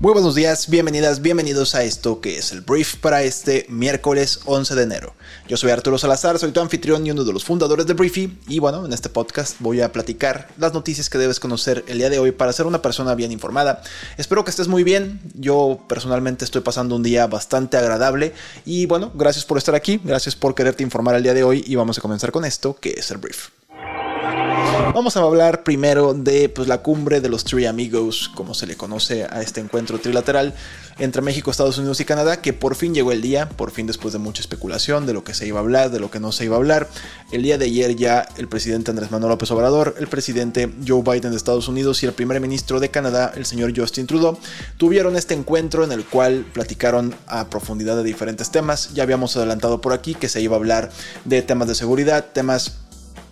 Muy buenos días, bienvenidas, bienvenidos a esto que es el brief para este miércoles 11 de enero. Yo soy Arturo Salazar, soy tu anfitrión y uno de los fundadores de Briefy y bueno, en este podcast voy a platicar las noticias que debes conocer el día de hoy para ser una persona bien informada. Espero que estés muy bien, yo personalmente estoy pasando un día bastante agradable y bueno, gracias por estar aquí, gracias por quererte informar el día de hoy y vamos a comenzar con esto que es el brief. Vamos a hablar primero de pues, la cumbre de los Three Amigos, como se le conoce a este encuentro trilateral entre México, Estados Unidos y Canadá, que por fin llegó el día, por fin después de mucha especulación de lo que se iba a hablar, de lo que no se iba a hablar. El día de ayer ya el presidente Andrés Manuel López Obrador, el presidente Joe Biden de Estados Unidos y el primer ministro de Canadá, el señor Justin Trudeau, tuvieron este encuentro en el cual platicaron a profundidad de diferentes temas. Ya habíamos adelantado por aquí que se iba a hablar de temas de seguridad, temas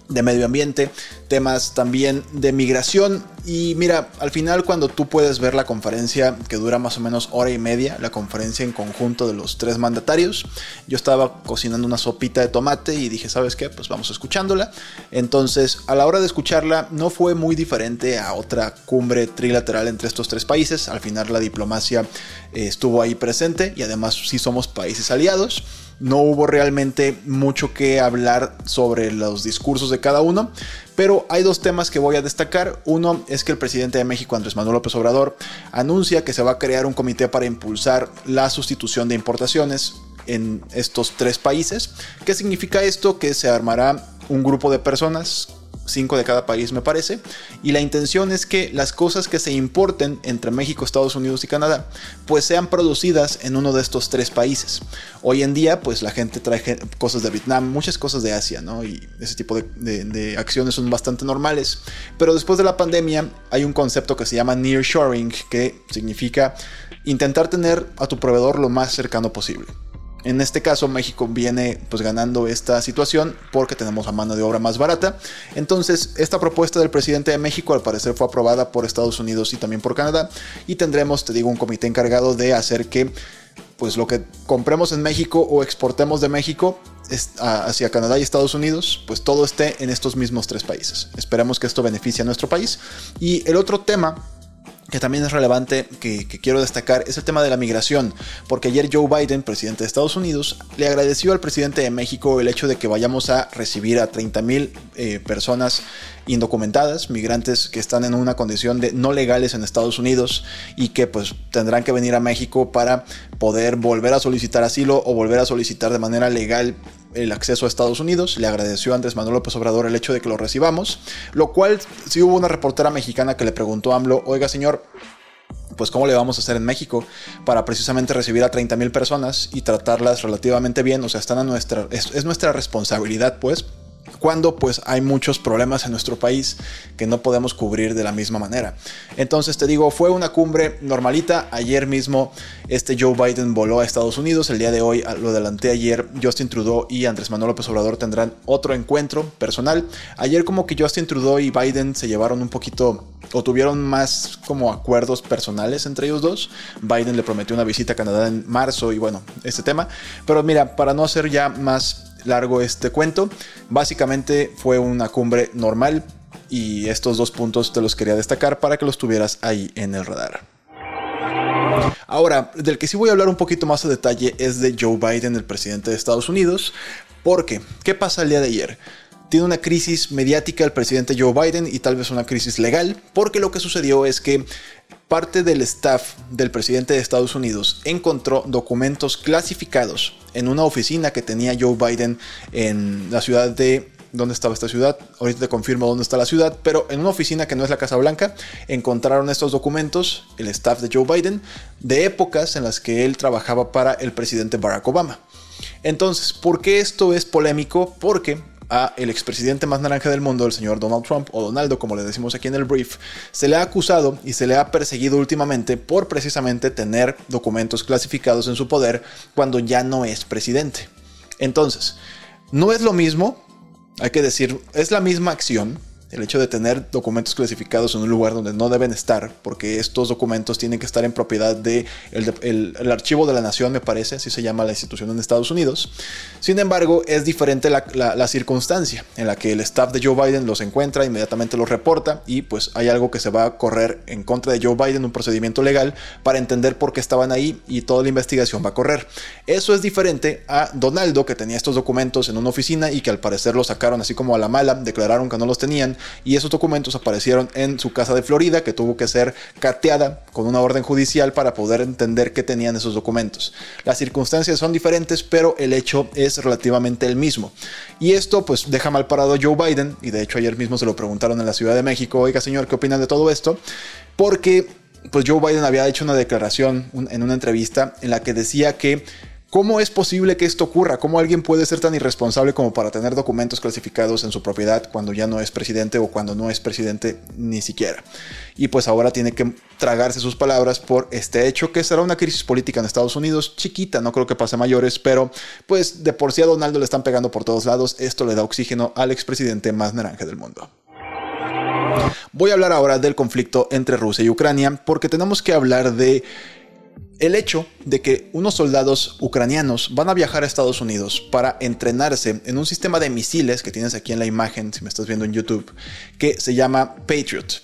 de medio ambiente, temas también de migración. Y mira, al final cuando tú puedes ver la conferencia que dura más o menos hora y media, la conferencia en conjunto de los tres mandatarios, yo estaba cocinando una sopita de tomate y dije, ¿sabes qué? Pues vamos escuchándola. Entonces, a la hora de escucharla, no fue muy diferente a otra cumbre trilateral entre estos tres países. Al final la diplomacia eh, estuvo ahí presente y además sí somos países aliados no hubo realmente mucho que hablar sobre los discursos de cada uno, pero hay dos temas que voy a destacar. Uno es que el presidente de México, Andrés Manuel López Obrador, anuncia que se va a crear un comité para impulsar la sustitución de importaciones en estos tres países. ¿Qué significa esto? Que se armará un grupo de personas cinco de cada país me parece, y la intención es que las cosas que se importen entre México, Estados Unidos y Canadá, pues sean producidas en uno de estos tres países. Hoy en día, pues la gente trae cosas de Vietnam, muchas cosas de Asia, ¿no? Y ese tipo de, acciones son bastante normales, pero después de la pandemia hay un concepto que se llama nearshoring, que significa intentar tener a tu proveedor lo más cercano posible. En este caso México viene pues ganando esta situación porque tenemos a mano de obra más barata. Entonces esta propuesta del presidente de México al parecer fue aprobada por Estados Unidos y también por Canadá y tendremos, te digo, un comité encargado de hacer que pues lo que compremos en México o exportemos de México hacia Canadá y Estados Unidos, pues todo esté en estos mismos tres países. Esperemos que esto beneficie a nuestro país. Y el otro tema que también es relevante, que, quiero destacar, es el tema de la migración, porque ayer Joe Biden, presidente de Estados Unidos, le agradeció al presidente de México el hecho de que vayamos a recibir a 30 mil eh, personas indocumentadas, migrantes que están en una condición de no legales en Estados Unidos y que pues tendrán que venir a México para poder volver a solicitar asilo o volver a solicitar de manera legal el acceso a Estados Unidos. Le agradeció a Andrés Manuel López Obrador el hecho de que lo recibamos, lo cual sí hubo una reportera mexicana que le preguntó a AMLO, oiga señor, pues cómo le vamos a hacer en México para precisamente recibir a 30 mil personas y tratarlas relativamente bien, o sea, están a nuestra, es nuestra responsabilidad pues cuando pues hay muchos problemas en nuestro país que no podemos cubrir de la misma manera. Entonces te digo, fue una cumbre normalita. Ayer mismo este Joe Biden voló a Estados Unidos. El día de hoy, lo adelanté ayer, Justin Trudeau y Andrés Manuel López Obrador tendrán otro encuentro personal. Ayer como que Justin Trudeau y Biden se llevaron un poquito o tuvieron más como acuerdos personales entre ellos dos. Biden le prometió una visita a Canadá en marzo y bueno, este tema. Pero mira, para no hacer ya más largo este cuento. Básicamente fue una cumbre normal y estos dos puntos te los quería destacar para que los tuvieras ahí en el radar. Ahora, del que sí voy a hablar un poquito más a detalle es de Joe Biden, el presidente de Estados Unidos. Porque, ¿qué pasa el día de ayer? Tiene una crisis mediática el presidente Joe Biden y tal vez una crisis legal, porque lo que sucedió es que parte del staff del presidente de Estados Unidos encontró documentos clasificados en una oficina que tenía Joe Biden en la ciudad de... ¿Dónde estaba esta ciudad? Ahorita te confirmo dónde está la ciudad, pero en una oficina que no es la Casa Blanca, encontraron estos documentos, el staff de Joe Biden, de épocas en las que él trabajaba para el presidente Barack Obama. Entonces, ¿por qué esto es polémico? Porque a el expresidente más naranja del mundo, el señor Donald Trump, o Donaldo como le decimos aquí en el brief, se le ha acusado y se le ha perseguido últimamente por precisamente tener documentos clasificados en su poder cuando ya no es presidente. Entonces, no es lo mismo, hay que decir, es la misma acción, el hecho de tener documentos clasificados en un lugar donde no deben estar, porque estos documentos tienen que estar en propiedad del de archivo de la nación, me parece, así se llama la institución en Estados Unidos. Sin embargo, es diferente la, la circunstancia en la que el staff de Joe Biden los encuentra, inmediatamente los reporta y pues hay algo que se va a correr en contra de Joe Biden, un procedimiento legal para entender por qué estaban ahí y toda la investigación va a correr. Eso es diferente a Donaldo, que tenía estos documentos en una oficina y que al parecer los sacaron así como a la mala, declararon que no los tenían y esos documentos aparecieron en su casa de Florida, que tuvo que ser cateada con una orden judicial para poder entender qué tenían esos documentos. Las circunstancias son diferentes, pero el hecho es relativamente el mismo. Y esto pues deja mal parado a Joe Biden, y de hecho ayer mismo se lo preguntaron en la Ciudad de México, oiga señor, ¿qué opinan de todo esto? Porque pues Joe Biden había hecho una declaración en una entrevista en la que decía que ¿Cómo es posible que esto ocurra? ¿Cómo alguien puede ser tan irresponsable como para tener documentos clasificados en su propiedad cuando ya no es presidente o cuando no es presidente ni siquiera? Y pues ahora tiene que tragarse sus palabras por este hecho que será una crisis política en Estados Unidos chiquita, no creo que pase mayores, pero pues de por sí a Donaldo le están pegando por todos lados, esto le da oxígeno al expresidente más naranja del mundo. Voy a hablar ahora del conflicto entre Rusia y Ucrania porque tenemos que hablar de el hecho de que unos soldados ucranianos van a viajar a Estados Unidos para entrenarse en un sistema de misiles que tienes aquí en la imagen, si me estás viendo en YouTube, que se llama Patriot.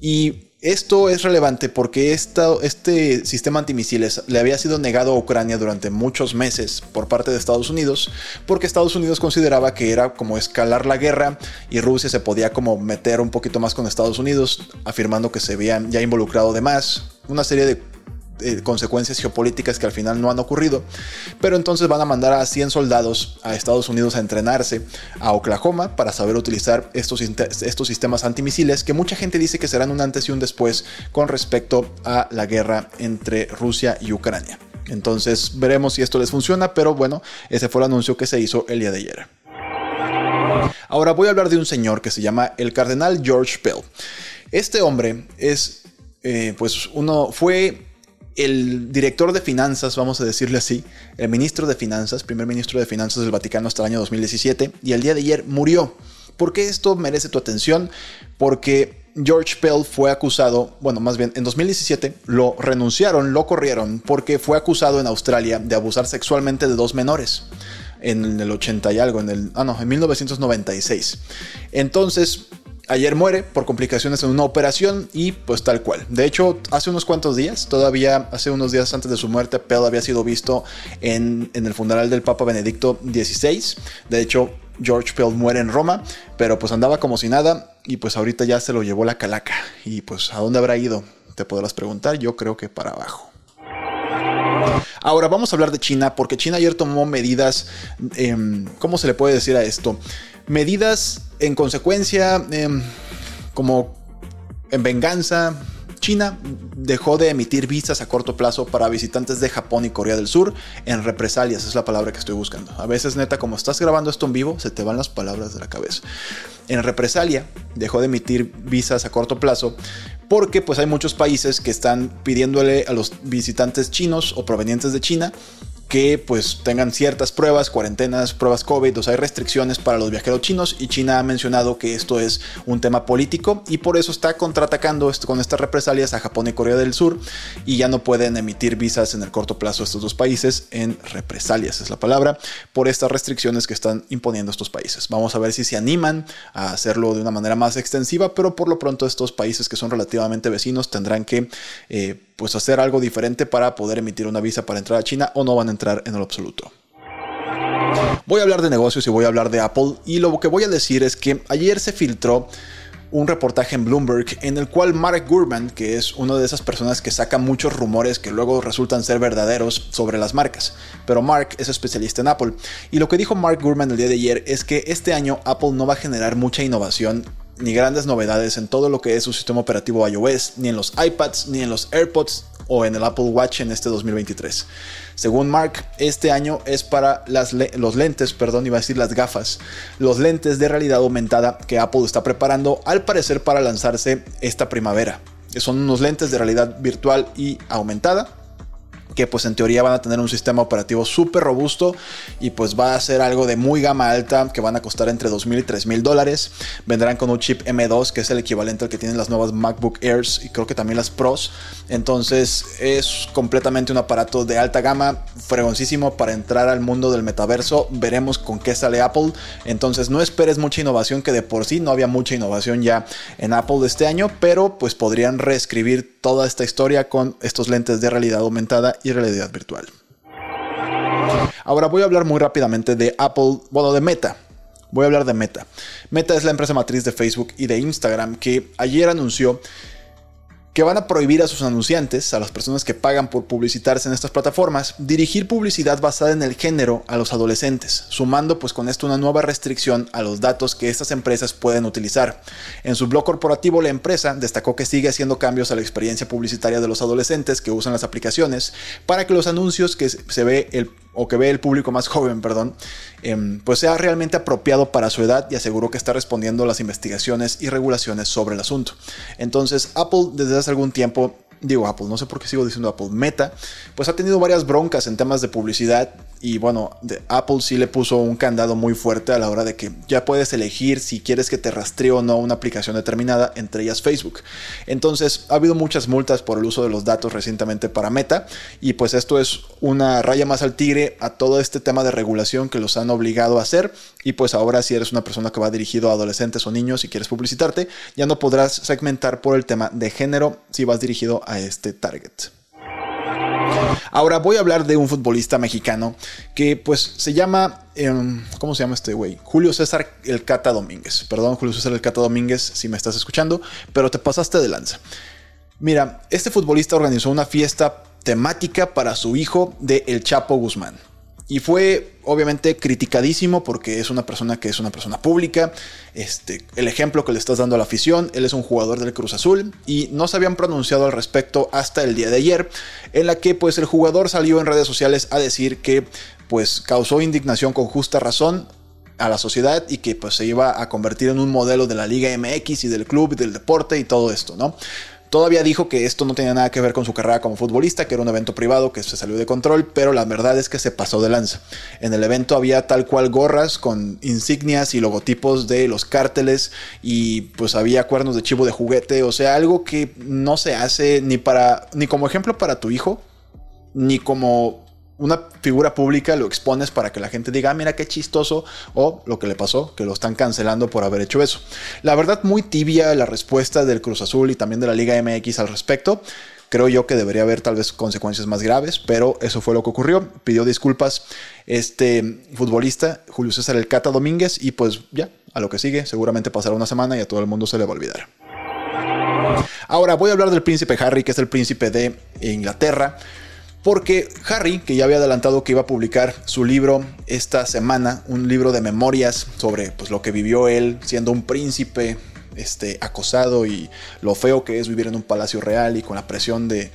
Y esto es relevante porque este sistema antimisiles le había sido negado a Ucrania durante muchos meses por parte de Estados Unidos, porque Estados Unidos consideraba que era como escalar la guerra y Rusia se podía como meter un poquito más con Estados Unidos, afirmando que se habían ya involucrado de más. Una serie de eh, consecuencias geopolíticas que al final no han ocurrido. Pero entonces van a mandar a 100 soldados a Estados Unidos a entrenarse a Oklahoma para saber utilizar estos, estos sistemas antimisiles que mucha gente dice que serán un antes y un después con respecto a la guerra entre Rusia y Ucrania. Entonces veremos si esto les funciona, pero bueno, ese fue el anuncio que se hizo el día de ayer. Ahora voy a hablar de un señor que se llama el cardenal George Pell. Este hombre es, eh, pues uno fue el director de finanzas, vamos a decirle así, el ministro de finanzas, primer ministro de finanzas del Vaticano hasta el año 2017, y el día de ayer murió. ¿Por qué esto merece tu atención? Porque George Pell fue acusado, bueno, más bien en 2017 lo renunciaron, lo corrieron, porque fue acusado en Australia de abusar sexualmente de dos menores en el 80 y algo, en el, ah no, en 1996. Entonces, Ayer muere por complicaciones en una operación y pues tal cual. De hecho, hace unos cuantos días, todavía hace unos días antes de su muerte, Pell había sido visto en, el funeral del Papa Benedicto XVI. De hecho, George Pell muere en Roma, pero pues andaba como si nada y pues ahorita ya se lo llevó la calaca. Y pues ¿a dónde habrá ido? Te podrás preguntar, yo creo que para abajo. Ahora vamos a hablar de China porque China ayer tomó medidas, em, ¿cómo se le puede decir a esto? Medidas en consecuencia, em, como en venganza, China dejó de emitir visas a corto plazo para visitantes de Japón y Corea del Sur en represalias, es la palabra que estoy buscando. A veces, neta, como estás grabando esto en vivo, se te van las palabras de la cabeza. En represalia, dejó de emitir visas a corto plazo porque pues hay muchos países que están pidiéndole a los visitantes chinos o provenientes de China que pues tengan ciertas pruebas, cuarentenas, pruebas COVID, o sea, hay restricciones para los viajeros chinos y China ha mencionado que esto es un tema político y por eso está contraatacando con estas represalias a Japón y Corea del Sur y ya no pueden emitir visas en el corto plazo estos dos países en represalias, es la palabra, por estas restricciones que están imponiendo estos países. Vamos a ver si se animan a hacerlo de una manera más extensiva, pero por lo pronto estos países que son relativamente vecinos tendrán que eh, pues hacer algo diferente para poder emitir una visa para entrar a China o no van a entrar en lo absoluto. Voy a hablar de negocios y voy a hablar de Apple y lo que voy a decir es que ayer se filtró un reportaje en Bloomberg en el cual Mark Gurman, que es una de esas personas que saca muchos rumores que luego resultan ser verdaderos sobre las marcas, pero Mark es especialista en Apple. Y lo que dijo Mark Gurman el día de ayer es que este año Apple no va a generar mucha innovación ni grandes novedades en todo lo que es su sistema operativo iOS, ni en los iPads, ni en los AirPods o en el Apple Watch en este 2023. Según Mark, este año es para los lentes, perdón, iba a decir las gafas, los lentes de realidad aumentada que Apple está preparando al parecer para lanzarse esta primavera. Son unos lentes de realidad virtual y aumentada que pues en teoría van a tener un sistema operativo súper robusto y pues va a ser algo de muy gama alta que van a costar entre 2.000 y 3.000 dólares. Vendrán con un chip M2 que es el equivalente al que tienen las nuevas MacBook Airs y creo que también las Pros. Entonces es completamente un aparato de alta gama, fregoncísimo para entrar al mundo del metaverso. Veremos con qué sale Apple. Entonces no esperes mucha innovación que de por sí no había mucha innovación ya en Apple de este año, pero pues podrían reescribir toda esta historia con estos lentes de realidad aumentada y realidad virtual. Ahora voy a hablar muy rápidamente de Apple, bueno, de Meta. Voy a hablar de Meta. Meta es la empresa matriz de Facebook y de Instagram que ayer anunció que van a prohibir a sus anunciantes, a las personas que pagan por publicitarse en estas plataformas, dirigir publicidad basada en el género a los adolescentes, sumando pues con esto una nueva restricción a los datos que estas empresas pueden utilizar. En su blog corporativo la empresa destacó que sigue haciendo cambios a la experiencia publicitaria de los adolescentes que usan las aplicaciones para que los anuncios que se ve el o que ve el público más joven, perdón, em, pues sea realmente apropiado para su edad y aseguró que está respondiendo a las investigaciones y regulaciones sobre el asunto. Entonces, Apple desde hace algún tiempo digo Apple, no sé por qué sigo diciendo Apple, Meta, pues ha tenido varias broncas en temas de publicidad y bueno, Apple sí le puso un candado muy fuerte a la hora de que ya puedes elegir si quieres que te rastree o no una aplicación determinada, entre ellas Facebook. Entonces, ha habido muchas multas por el uso de los datos recientemente para Meta y pues esto es una raya más al tigre a todo este tema de regulación que los han obligado a hacer y pues ahora si eres una persona que va dirigido a adolescentes o niños y quieres publicitarte, ya no podrás segmentar por el tema de género si vas dirigido a este target. Ahora voy a hablar de un futbolista mexicano que pues se llama, em, ¿cómo se llama este güey? Julio César El Cata Domínguez. Perdón, Julio César El Cata Domínguez, si me estás escuchando, pero te pasaste de lanza. Mira, este futbolista organizó una fiesta temática para su hijo de El Chapo Guzmán. Y fue obviamente criticadísimo porque es una persona que es una persona pública. Este, el ejemplo que le estás dando a la afición, él es un jugador del Cruz Azul y no se habían pronunciado al respecto hasta el día de ayer, en la que pues el jugador salió en redes sociales a decir que pues causó indignación con justa razón a la sociedad y que pues se iba a convertir en un modelo de la Liga MX y del club y del deporte y todo esto, ¿no? Todavía dijo que esto no tenía nada que ver con su carrera como futbolista, que era un evento privado que se salió de control, pero la verdad es que se pasó de lanza. En el evento había tal cual gorras con insignias y logotipos de los cárteles y pues había cuernos de chivo de juguete, o sea, algo que no se hace ni para ni como ejemplo para tu hijo, ni como una figura pública lo expones para que la gente diga, ah, mira qué chistoso, o lo que le pasó, que lo están cancelando por haber hecho eso. La verdad, muy tibia la respuesta del Cruz Azul y también de la Liga MX al respecto. Creo yo que debería haber tal vez consecuencias más graves, pero eso fue lo que ocurrió. Pidió disculpas este futbolista, Julio César El Cata Domínguez, y pues ya, a lo que sigue, seguramente pasará una semana y a todo el mundo se le va a olvidar. Ahora voy a hablar del príncipe Harry, que es el príncipe de Inglaterra porque Harry, que ya había adelantado que iba a publicar su libro esta semana, un libro de memorias sobre pues, lo que vivió él siendo un príncipe este, acosado y lo feo que es vivir en un palacio real y con la presión de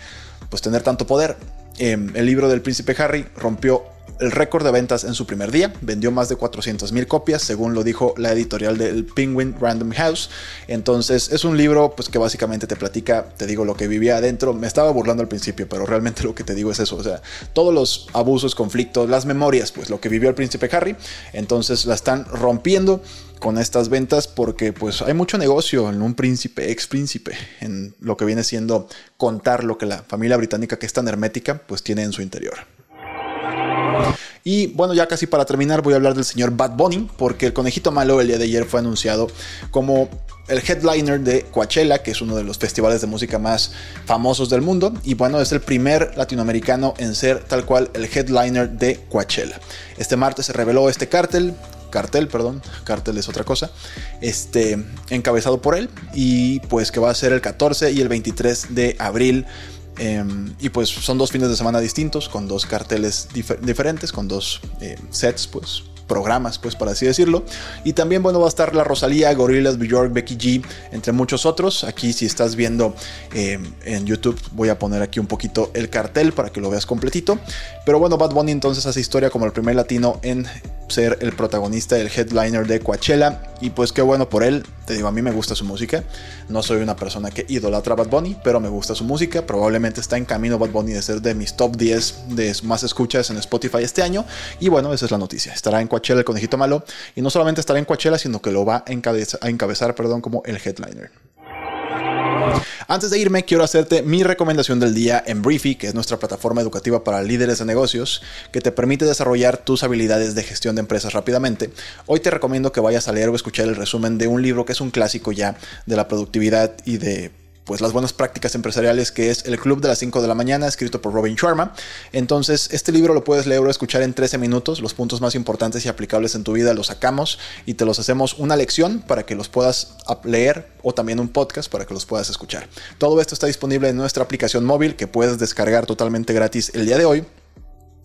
pues, tener tanto poder. Em, el libro del príncipe Harry rompió el récord de ventas en su primer día. Vendió más de 400 copias, según lo dijo la editorial del Penguin Random House. Entonces es un libro pues, que básicamente te platica, te digo, lo que vivía adentro. Me estaba burlando al principio, pero realmente lo que te digo es eso. O sea, todos los abusos, conflictos, las memorias, pues lo que vivió el príncipe Harry. Entonces la están rompiendo con estas ventas porque pues hay mucho negocio en un príncipe, ex príncipe, en lo que viene siendo contar lo que la familia británica que es tan hermética pues tiene en su interior. Y bueno, ya casi para terminar voy a hablar del señor Bad Bunny, porque el conejito malo el día de ayer fue anunciado como el headliner de Coachella, que es uno de los festivales de música más famosos del mundo. Y bueno, es el primer latinoamericano en ser tal cual el headliner de Coachella. Este martes se reveló este cartel, cartel, perdón, cartel es otra cosa, este, encabezado por él y pues que va a ser el 14 y el 23 de abril Em, y pues son dos fines de semana distintos, con dos carteles diferentes, con dos eh, sets, pues programas, pues para así decirlo. Y también, bueno, va a estar la Rosalía, Gorillaz, Bjork, Becky G, entre muchos otros. Aquí si estás viendo eh, en YouTube voy a poner aquí un poquito el cartel para que lo veas completito. Pero bueno, Bad Bunny entonces hace historia como el primer latino en ser el protagonista del headliner de Coachella. Y pues qué bueno por él. Te digo, a mí me gusta su música. No soy una persona que idolatra a Bad Bunny, pero me gusta su música. Probablemente está en camino Bad Bunny de ser de mis top 10 de más escuchas en Spotify este año. Y bueno, esa es la noticia. Estará en Coachella el conejito malo. Y no solamente estará en Coachella, sino que lo va a encabezar, a encabezar perdón, como el headliner. Antes de irme, quiero hacerte mi recomendación del día en Briefy, que es nuestra plataforma educativa para líderes de negocios, que te permite desarrollar tus habilidades de gestión de empresas rápidamente. Hoy te recomiendo que vayas a leer o escuchar el resumen de un libro que es un clásico ya de la productividad y de pues las buenas prácticas empresariales que es El Club de las 5 de la mañana, escrito por Robin Sharma. Entonces, este libro lo puedes leer o escuchar en 13 minutos. Los puntos más importantes y aplicables en tu vida los sacamos y te los hacemos una lección para que los puedas leer o también un podcast para que los puedas escuchar. Todo esto está disponible en nuestra aplicación móvil que puedes descargar totalmente gratis el día de hoy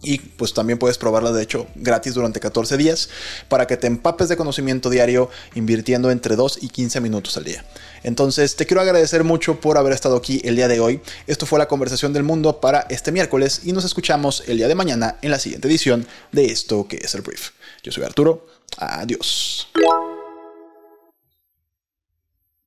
y pues también puedes probarla de hecho gratis durante 14 días para que te empapes de conocimiento diario invirtiendo entre 2 y 15 minutos al día. Entonces te quiero agradecer mucho por haber estado aquí el día de hoy. Esto fue la conversación del mundo para este miércoles y nos escuchamos el día de mañana en la siguiente edición de esto que es el brief. Yo soy Arturo. Adiós.